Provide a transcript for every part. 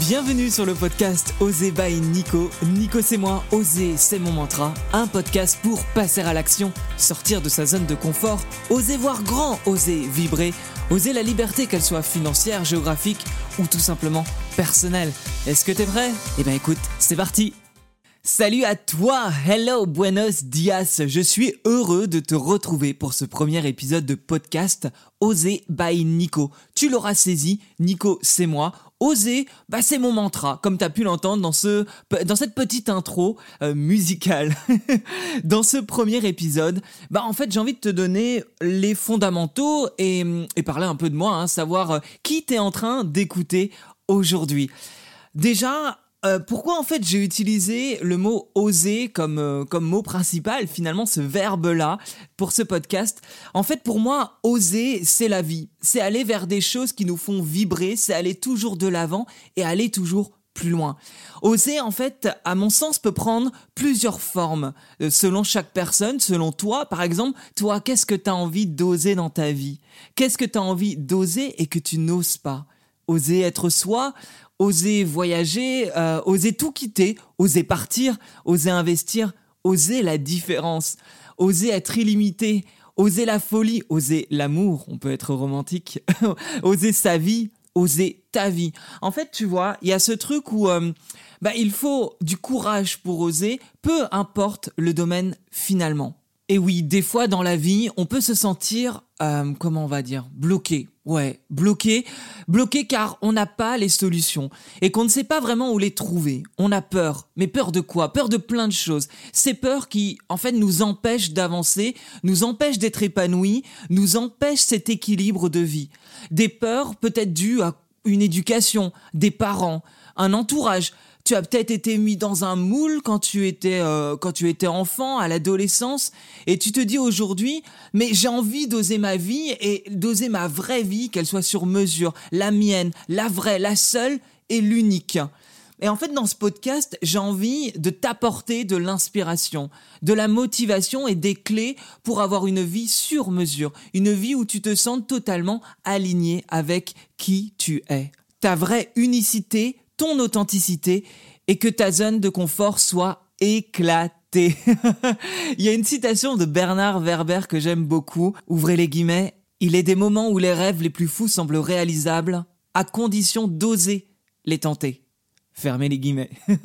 Bienvenue sur le podcast Oser by Nico. Nico c'est moi, Oser c'est mon mantra. Un podcast pour passer à l'action, sortir de sa zone de confort, oser voir grand, oser vibrer, oser la liberté qu'elle soit financière, géographique ou tout simplement personnelle. Est-ce que t'es prêt? Eh ben écoute, c'est parti Salut à toi, hello, buenos dias. Je suis heureux de te retrouver pour ce premier épisode de podcast Oser by Nico. Tu l'auras saisi, Nico, c'est moi. Oser, bah c'est mon mantra, comme tu as pu l'entendre dans ce dans cette petite intro euh, musicale. dans ce premier épisode, bah en fait, j'ai envie de te donner les fondamentaux et, et parler un peu de moi, hein, savoir euh, qui t'es en train d'écouter aujourd'hui. Déjà, euh, pourquoi en fait j'ai utilisé le mot oser comme, euh, comme mot principal, finalement ce verbe-là, pour ce podcast? En fait pour moi, oser, c'est la vie. C'est aller vers des choses qui nous font vibrer, c'est aller toujours de l'avant et aller toujours plus loin. Oser, en fait, à mon sens, peut prendre plusieurs formes, euh, selon chaque personne, selon toi. Par exemple, toi, qu'est-ce que tu as envie d'oser dans ta vie? Qu'est-ce que tu as envie d'oser et que tu n'oses pas? Oser être soi, oser voyager, euh, oser tout quitter, oser partir, oser investir, oser la différence, oser être illimité, oser la folie, oser l'amour, on peut être romantique, oser sa vie, oser ta vie. En fait, tu vois, il y a ce truc où euh, bah, il faut du courage pour oser, peu importe le domaine finalement. Et oui, des fois dans la vie, on peut se sentir, euh, comment on va dire, bloqué. Ouais, bloqué, bloqué car on n'a pas les solutions et qu'on ne sait pas vraiment où les trouver. On a peur, mais peur de quoi? Peur de plein de choses. Ces peurs qui, en fait, nous empêchent d'avancer, nous empêchent d'être épanouis, nous empêchent cet équilibre de vie. Des peurs peut-être dues à une éducation, des parents, un entourage, tu as peut-être été mis dans un moule quand tu étais euh, quand tu étais enfant, à l'adolescence, et tu te dis aujourd'hui, mais j'ai envie d'oser ma vie et d'oser ma vraie vie, qu'elle soit sur mesure, la mienne, la vraie, la seule et l'unique. Et en fait, dans ce podcast, j'ai envie de t'apporter de l'inspiration, de la motivation et des clés pour avoir une vie sur mesure, une vie où tu te sens totalement aligné avec qui tu es. Ta vraie unicité ton authenticité et que ta zone de confort soit éclatée. Il y a une citation de Bernard Werber que j'aime beaucoup. Ouvrez les guillemets. Il est des moments où les rêves les plus fous semblent réalisables à condition d'oser les tenter. Fermez les guillemets.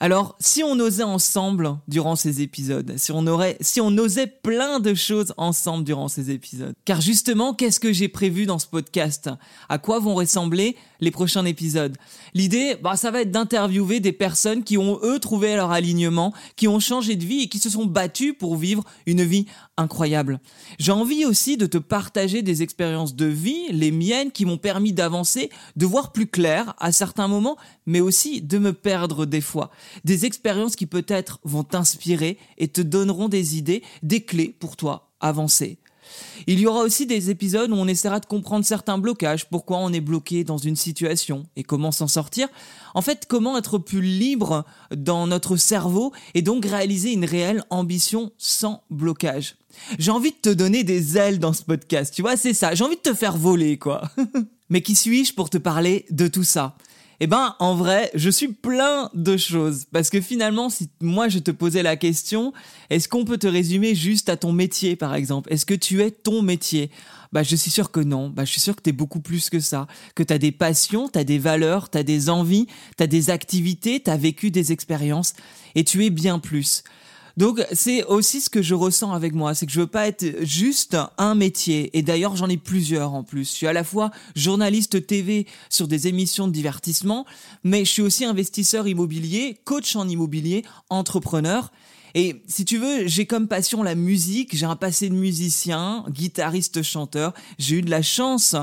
Alors, si on osait ensemble durant ces épisodes, si on aurait, si on osait plein de choses ensemble durant ces épisodes. Car justement, qu'est-ce que j'ai prévu dans ce podcast? À quoi vont ressembler les prochains épisodes L'idée, bah, ça va être d'interviewer des personnes qui ont eux trouvé leur alignement, qui ont changé de vie et qui se sont battues pour vivre une vie incroyable. J'ai envie aussi de te partager des expériences de vie, les miennes, qui m'ont permis d'avancer, de voir plus clair à certains moments, mais aussi de me perdre des fois. Des expériences qui peut-être vont t'inspirer et te donneront des idées, des clés pour toi avancer. Il y aura aussi des épisodes où on essaiera de comprendre certains blocages, pourquoi on est bloqué dans une situation et comment s'en sortir. En fait, comment être plus libre dans notre cerveau et donc réaliser une réelle ambition sans blocage. J'ai envie de te donner des ailes dans ce podcast, tu vois, c'est ça. J'ai envie de te faire voler, quoi. Mais qui suis-je pour te parler de tout ça? Eh ben, en vrai, je suis plein de choses. Parce que finalement, si moi je te posais la question, est-ce qu'on peut te résumer juste à ton métier, par exemple? Est-ce que tu es ton métier? Bah, je suis sûr que non. Bah, je suis sûr que tu es beaucoup plus que ça. Que tu as des passions, tu as des valeurs, tu as des envies, tu as des activités, tu as vécu des expériences et tu es bien plus. Donc c'est aussi ce que je ressens avec moi, c'est que je veux pas être juste un métier. Et d'ailleurs j'en ai plusieurs en plus. Je suis à la fois journaliste TV sur des émissions de divertissement, mais je suis aussi investisseur immobilier, coach en immobilier, entrepreneur. Et si tu veux, j'ai comme passion la musique, j'ai un passé de musicien, guitariste, chanteur. J'ai eu de la chance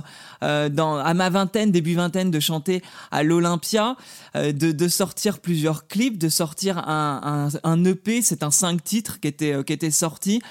euh, dans, à ma vingtaine, début vingtaine, de chanter à l'Olympia, euh, de, de, sortir plusieurs clips, de sortir un, un, un EP, c'est un cinq titres qui était, euh, qui était sorti.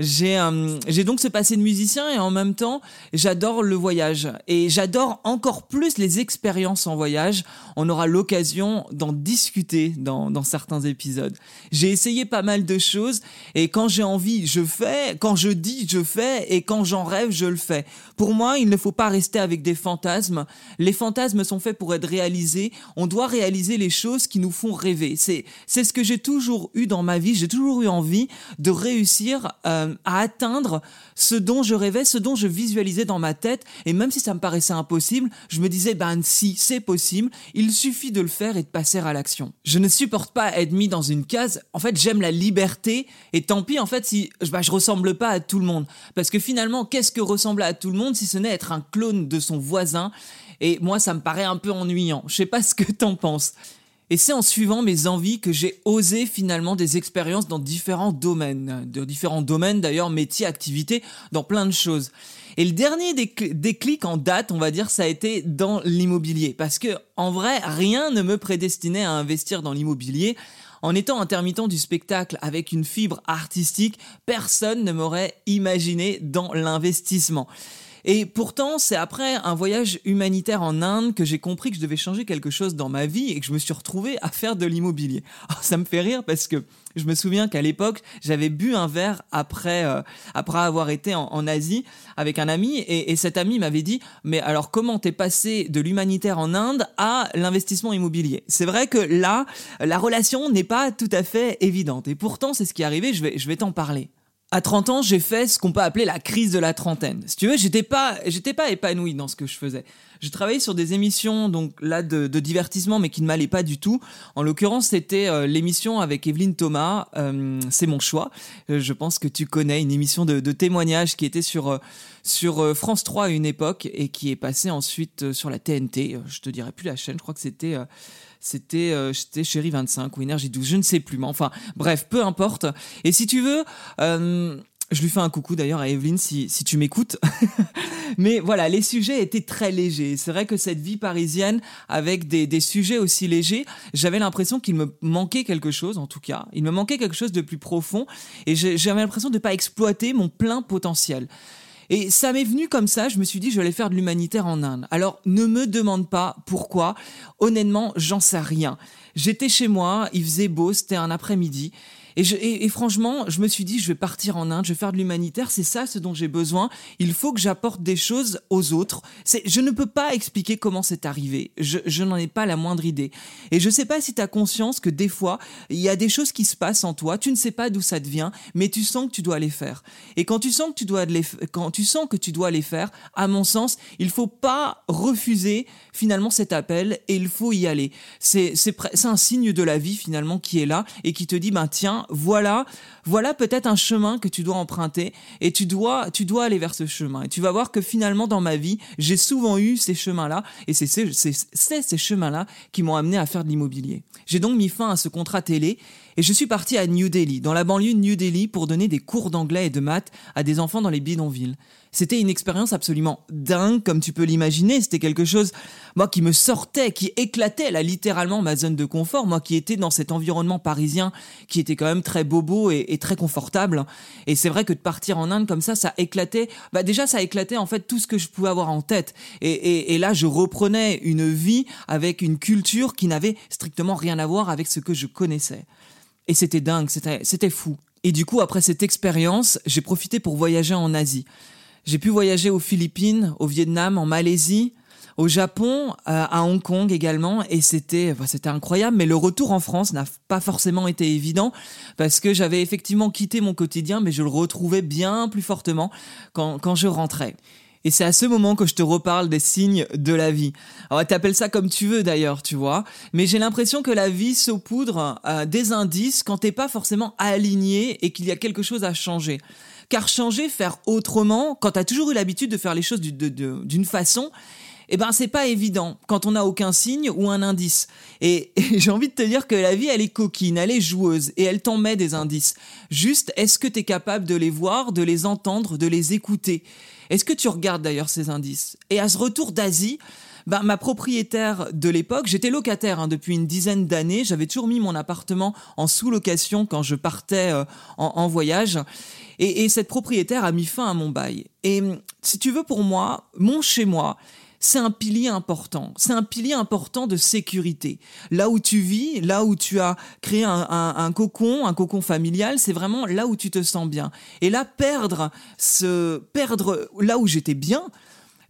J'ai euh, j'ai donc ce passé de musicien et en même temps, j'adore le voyage et j'adore encore plus les expériences en voyage. On aura l'occasion d'en discuter dans, dans certains épisodes. J'ai essayé pas mal de choses et quand j'ai envie, je fais. Quand je dis, je fais et quand j'en rêve, je le fais. Pour moi, il ne faut pas rester avec des fantasmes. Les fantasmes sont faits pour être réalisés. On doit réaliser les choses qui nous font rêver. C'est c'est ce que j'ai toujours eu dans ma vie. J'ai toujours eu envie de réussir euh, à atteindre ce dont je rêvais, ce dont je visualisais dans ma tête. Et même si ça me paraissait impossible, je me disais, ben si, c'est possible. Il suffit de le faire et de passer à l'action. Je ne supporte pas être mis dans une case. En fait, j'aime la liberté. Et tant pis, en fait, si ben, je ressemble pas à tout le monde. Parce que finalement, qu'est-ce que ressembler à tout le monde si ce n'est être un clone de son voisin? Et moi, ça me paraît un peu ennuyant. Je sais pas ce que t'en penses. Et c'est en suivant mes envies que j'ai osé finalement des expériences dans différents domaines, de différents domaines d'ailleurs, métiers, activités, dans plein de choses. Et le dernier déclic en date, on va dire, ça a été dans l'immobilier. Parce que, en vrai, rien ne me prédestinait à investir dans l'immobilier. En étant intermittent du spectacle avec une fibre artistique, personne ne m'aurait imaginé dans l'investissement. Et pourtant, c'est après un voyage humanitaire en Inde que j'ai compris que je devais changer quelque chose dans ma vie et que je me suis retrouvé à faire de l'immobilier. Ça me fait rire parce que je me souviens qu'à l'époque, j'avais bu un verre après, euh, après avoir été en, Asie avec un ami et, et cet ami m'avait dit mais alors comment t'es passé de l'humanitaire en Inde à l'investissement immobilier? C'est vrai que là, la relation n'est pas tout à fait évidente et pourtant c'est ce qui est arrivé. Je vais, je vais t'en parler à 30 ans, j'ai fait ce qu'on peut appeler la crise de la trentaine. Si tu veux, j'étais pas, j'étais pas épanoui dans ce que je faisais. J'ai travaillé sur des émissions, donc là, de, divertissement, mais qui ne m'allaient pas du tout. En l'occurrence, c'était euh, l'émission avec Evelyne Thomas, euh, C'est mon choix. Euh, je pense que tu connais une émission de, de témoignages qui était sur, sur France 3 à une époque et qui est passée ensuite sur la TNT. Je te dirais plus la chaîne, je crois que c'était c'était euh, Chérie 25 ou Énergie 12, je ne sais plus, mais enfin, bref, peu importe. Et si tu veux, euh, je lui fais un coucou d'ailleurs à Evelyne si, si tu m'écoutes. Mais voilà, les sujets étaient très légers. C'est vrai que cette vie parisienne, avec des, des sujets aussi légers, j'avais l'impression qu'il me manquait quelque chose, en tout cas. Il me manquait quelque chose de plus profond. Et j'avais l'impression de ne pas exploiter mon plein potentiel. Et ça m'est venu comme ça, je me suis dit, je vais faire de l'humanitaire en Inde. Alors, ne me demande pas pourquoi. Honnêtement, j'en sais rien. J'étais chez moi, il faisait beau, c'était un après-midi. Et, franchement, je me suis dit, je vais partir en Inde, je vais faire de l'humanitaire, c'est ça ce dont j'ai besoin. Il faut que j'apporte des choses aux autres. Je ne peux pas expliquer comment c'est arrivé. Je, n'en ai pas la moindre idée. Et je ne sais pas si tu as conscience que des fois, il y a des choses qui se passent en toi, tu ne sais pas d'où ça te vient, mais tu sens que tu dois les faire. Et quand tu sens que tu dois les, quand tu sens que tu dois les faire, à mon sens, il faut pas refuser finalement cet appel et il faut y aller. C'est un signe de la vie finalement qui est là et qui te dit, ben tiens, voilà, voilà peut-être un chemin que tu dois emprunter et tu dois, tu dois aller vers ce chemin. Et tu vas voir que finalement dans ma vie, j'ai souvent eu ces chemins-là et c'est ces, ces chemins-là qui m'ont amené à faire de l'immobilier. J'ai donc mis fin à ce contrat télé et je suis parti à New Delhi, dans la banlieue de New Delhi, pour donner des cours d'anglais et de maths à des enfants dans les bidonvilles. C'était une expérience absolument dingue, comme tu peux l'imaginer. C'était quelque chose, moi, qui me sortait, qui éclatait là littéralement ma zone de confort. Moi, qui étais dans cet environnement parisien, qui était quand même très bobo et, très confortable. Et c'est vrai que de partir en Inde comme ça, ça éclatait. Bah déjà, ça éclatait en fait tout ce que je pouvais avoir en tête. Et, et là, je reprenais une vie avec une culture qui n'avait strictement rien à voir avec ce que je connaissais. Et c'était dingue, c'était fou. Et du coup, après cette expérience, j'ai profité pour voyager en Asie. J'ai pu voyager aux Philippines, au Vietnam, en Malaisie, au Japon, euh, à Hong Kong également, et c'était c'était incroyable. Mais le retour en France n'a pas forcément été évident parce que j'avais effectivement quitté mon quotidien, mais je le retrouvais bien plus fortement quand je rentrais. Et c'est à ce moment que je te reparle des signes de la vie. Alors, t'appelles ça comme tu veux d'ailleurs, tu vois. Mais j'ai l'impression que la vie saupoudre euh, des indices quand t'es pas forcément aligné et qu'il y a quelque chose à changer. Car changer, faire autrement, quand tu as toujours eu l'habitude de faire les choses d'une façon, eh ben c'est pas évident quand on n'a aucun signe ou un indice. Et, j'ai envie de te dire que la vie, elle est coquine, elle est joueuse et elle t'en met des indices. Juste, est-ce que tu es capable de les voir, de les entendre, de les écouter? Est-ce que tu regardes d'ailleurs ces indices? Et à ce retour d'Asie, ben, ma propriétaire de l'époque, j'étais locataire hein, depuis une dizaine d'années, j'avais toujours mis mon appartement en sous-location quand je partais euh, en, voyage. Et, et, cette propriétaire a mis fin à mon bail. Et si tu veux, pour moi, mon chez-moi, c'est un pilier important. C'est un pilier important de sécurité. Là où tu vis, là où tu as créé un, cocon, un cocon familial, c'est vraiment là où tu te sens bien. Et là, perdre ce, perdre là où j'étais bien,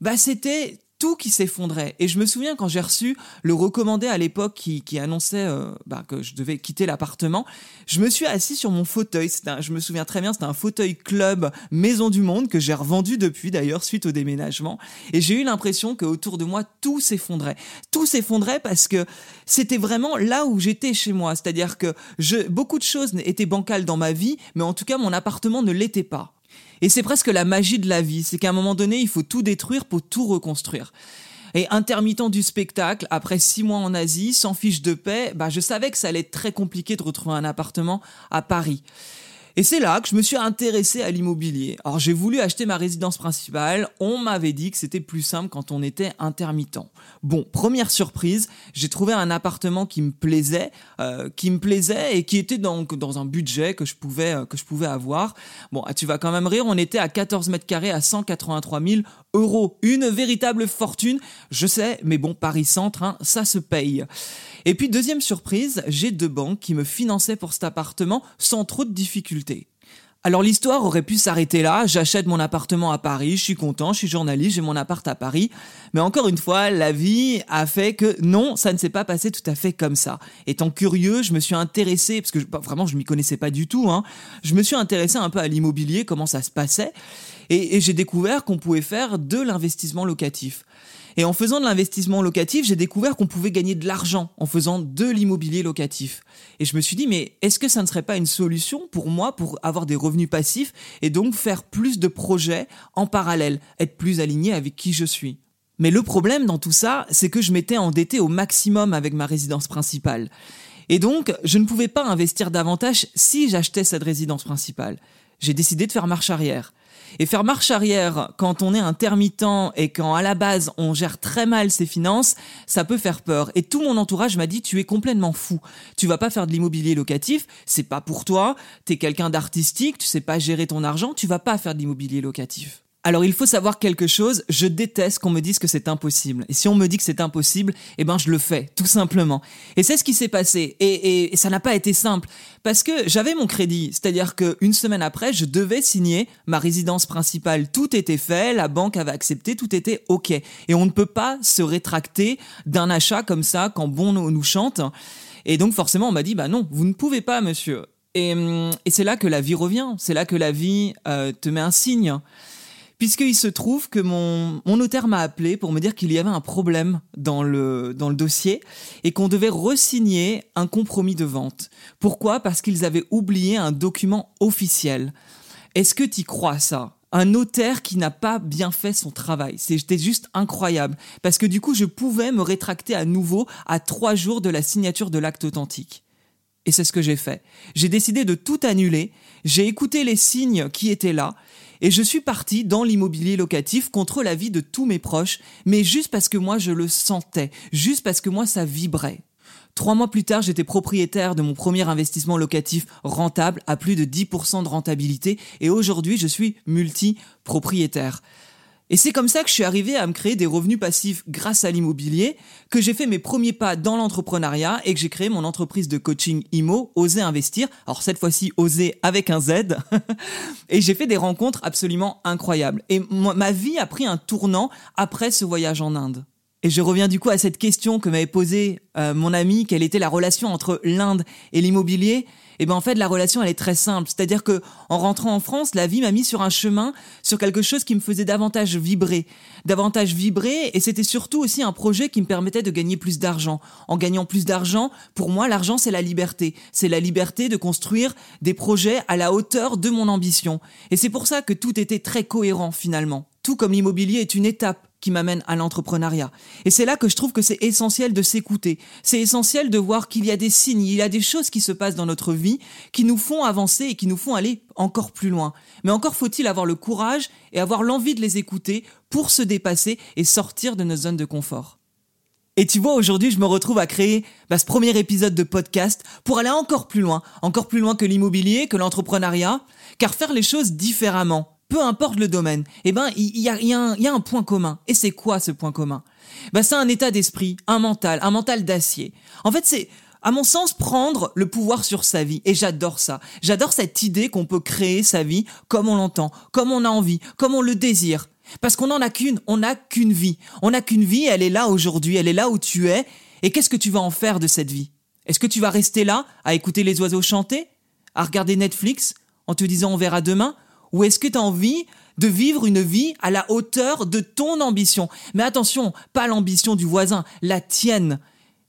bah, c'était tout qui s'effondrait. Et je me souviens quand j'ai reçu le recommandé à l'époque qui, annonçait euh, bah, que je devais quitter l'appartement, je me suis assis sur mon fauteuil. je me souviens très bien, c'était un fauteuil club Maison du Monde que j'ai revendu depuis d'ailleurs suite au déménagement. Et j'ai eu l'impression que autour de moi tout s'effondrait. Tout s'effondrait parce que c'était vraiment là où j'étais chez moi. C'est-à-dire que je, beaucoup de choses étaient bancales dans ma vie, mais en tout cas mon appartement ne l'était pas. Et c'est presque la magie de la vie, c'est qu'à un moment donné, il faut tout détruire pour tout reconstruire. Et intermittent du spectacle, après six mois en Asie, sans fiche de paix, bah, je savais que ça allait être très compliqué de retrouver un appartement à Paris. Et c'est là que je me suis intéressé à l'immobilier. Alors j'ai voulu acheter ma résidence principale, on m'avait dit que c'était plus simple quand on était intermittent. Bon, première surprise, j'ai trouvé un appartement qui me plaisait, euh, qui me plaisait et qui était donc dans un budget que je pouvais euh, que je pouvais avoir. Bon, tu vas quand même rire, on était à 14 mètres carrés à 183 000 euros, une véritable fortune. Je sais, mais bon, Paris Centre, hein, ça se paye. Et puis deuxième surprise, j'ai deux banques qui me finançaient pour cet appartement sans trop de difficultés. Alors l'histoire aurait pu s'arrêter là, j'achète mon appartement à Paris, je suis content, je suis journaliste, j'ai mon appart à Paris. Mais encore une fois, la vie a fait que non, ça ne s'est pas passé tout à fait comme ça. Étant curieux, je me suis intéressé, parce que bah, vraiment je m'y connaissais pas du tout, hein, je me suis intéressé un peu à l'immobilier, comment ça se passait, et j'ai découvert qu'on pouvait faire de l'investissement locatif. Et en faisant de l'investissement locatif, j'ai découvert qu'on pouvait gagner de l'argent en faisant de l'immobilier locatif. Et je me suis dit, mais est-ce que ça ne serait pas une solution pour moi pour avoir des revenus passifs et donc faire plus de projets en parallèle, être plus aligné avec qui je suis? Mais le problème dans tout ça, c'est que je m'étais endetté au maximum avec ma résidence principale. Et donc, je ne pouvais pas investir davantage si j'achetais cette résidence principale. J'ai décidé de faire marche arrière. Et faire marche arrière quand on est intermittent et quand à la base on gère très mal ses finances, ça peut faire peur. Et tout mon entourage m'a dit tu es complètement fou. Tu vas pas faire de l'immobilier locatif, c'est pas pour toi. T'es quelqu'un d'artistique, tu sais pas gérer ton argent, tu vas pas faire de l'immobilier locatif. Alors il faut savoir quelque chose, je déteste qu'on me dise que c'est impossible. Et si on me dit que c'est impossible, eh ben je le fais, tout simplement. Et c'est ce qui s'est passé. Et, ça n'a pas été simple. Parce que j'avais mon crédit, c'est-à-dire qu'une semaine après, je devais signer ma résidence principale. Tout était fait, la banque avait accepté, tout était OK. Et on ne peut pas se rétracter d'un achat comme ça quand bon nous chante. Et donc forcément, on m'a dit, bah non, vous ne pouvez pas, monsieur. Et, hum, c'est là que la vie revient, c'est là que la vie euh, te met un signe puisqu'il se trouve que mon, mon notaire m'a appelé pour me dire qu'il y avait un problème dans le, dans le dossier et qu'on devait resigner un compromis de vente. Pourquoi? Parce qu'ils avaient oublié un document officiel. Est-ce que tu crois ça? Un notaire qui n'a pas bien fait son travail. C'était juste incroyable. Parce que du coup, je pouvais me rétracter à nouveau à trois jours de la signature de l'acte authentique. Et c'est ce que j'ai fait. J'ai décidé de tout annuler. J'ai écouté les signes qui étaient là et je suis parti dans l'immobilier locatif contre l'avis de tous mes proches, mais juste parce que moi je le sentais, juste parce que moi ça vibrait. Trois mois plus tard, j'étais propriétaire de mon premier investissement locatif rentable à plus de 10% de rentabilité et aujourd'hui je suis multi-propriétaire. Et c'est comme ça que je suis arrivé à me créer des revenus passifs grâce à l'immobilier, que j'ai fait mes premiers pas dans l'entrepreneuriat et que j'ai créé mon entreprise de coaching IMO, Oser Investir. Alors cette fois-ci, Oser avec un Z. et j'ai fait des rencontres absolument incroyables. Et ma vie a pris un tournant après ce voyage en Inde. Et je reviens du coup à cette question que m'avait posée euh, mon ami, quelle était la relation entre l'Inde et l'immobilier et eh ben en fait la relation elle est très simple, c'est-à-dire que en rentrant en France, la vie m'a mis sur un chemin, sur quelque chose qui me faisait davantage vibrer, davantage vibrer, et c'était surtout aussi un projet qui me permettait de gagner plus d'argent. En gagnant plus d'argent, pour moi l'argent c'est la liberté, c'est la liberté de construire des projets à la hauteur de mon ambition. Et c'est pour ça que tout était très cohérent finalement. Tout comme l'immobilier est une étape qui m'amène à l'entrepreneuriat. Et c'est là que je trouve que c'est essentiel de s'écouter. C'est essentiel de voir qu'il y a des signes, il y a des choses qui se passent dans notre vie qui nous font avancer et qui nous font aller encore plus loin. Mais encore faut-il avoir le courage et avoir l'envie de les écouter pour se dépasser et sortir de nos zones de confort. Et tu vois, aujourd'hui, je me retrouve à créer bah, ce premier épisode de podcast pour aller encore plus loin, encore plus loin que l'immobilier, que l'entrepreneuriat, car faire les choses différemment, peu importe le domaine, eh ben, il y, a, un point commun. Et c'est quoi ce point commun? Bah, C'est un état d'esprit, un mental, un mental d'acier. En fait, c'est à mon sens, prendre le pouvoir sur sa vie. Et j'adore ça. J'adore cette idée qu'on peut créer sa vie comme on l'entend, comme on a envie, comme on le désire. Parce qu'on n'en a qu'une, on n'a qu'une vie. On n'a qu'une vie, elle est là aujourd'hui, elle est là où tu es. Et qu'est-ce que tu vas en faire de cette vie? Est-ce que tu vas rester là à écouter les oiseaux chanter À regarder Netflix en te disant on verra demain Ou est-ce que tu as envie de vivre une vie à la hauteur de ton ambition? Mais attention, pas l'ambition du voisin, la tienne.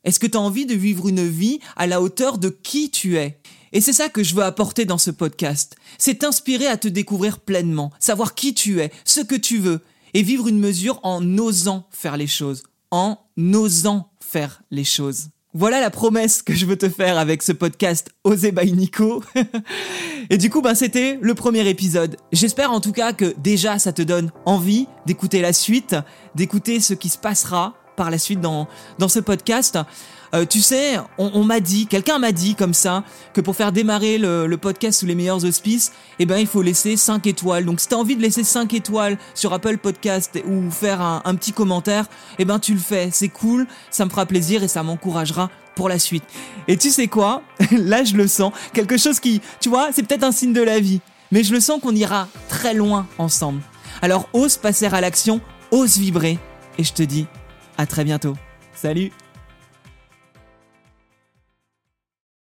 Est-ce que tu as envie de vivre une vie à la hauteur de qui tu es? Et c'est ça que je veux apporter dans ce podcast. C'est t'inspirer à te découvrir pleinement, savoir qui tu es, ce que tu veux, et vivre une mesure en osant faire les choses. En osant faire les choses. Voilà la promesse que je veux te faire avec ce podcast Osé by Nico. et du coup, ben, c'était le premier épisode. J'espère en tout cas que déjà ça te donne envie d'écouter la suite, d'écouter ce qui se passera par la suite dans, dans ce podcast. Euh, tu sais, on, m'a dit, quelqu'un m'a dit comme ça, que pour faire démarrer le, podcast sous les meilleurs auspices, eh ben, il faut laisser 5 étoiles. Donc, si tu as envie de laisser 5 étoiles sur Apple Podcast ou faire un, un petit commentaire, eh ben, tu le fais. C'est cool, ça me fera plaisir et ça m'encouragera pour la suite. Et tu sais quoi? Là, je le sens. Quelque chose qui, tu vois, c'est peut-être un signe de la vie. Mais je le sens qu'on ira très loin ensemble. Alors, ose passer à l'action, ose vibrer. Et je te dis à très bientôt. Salut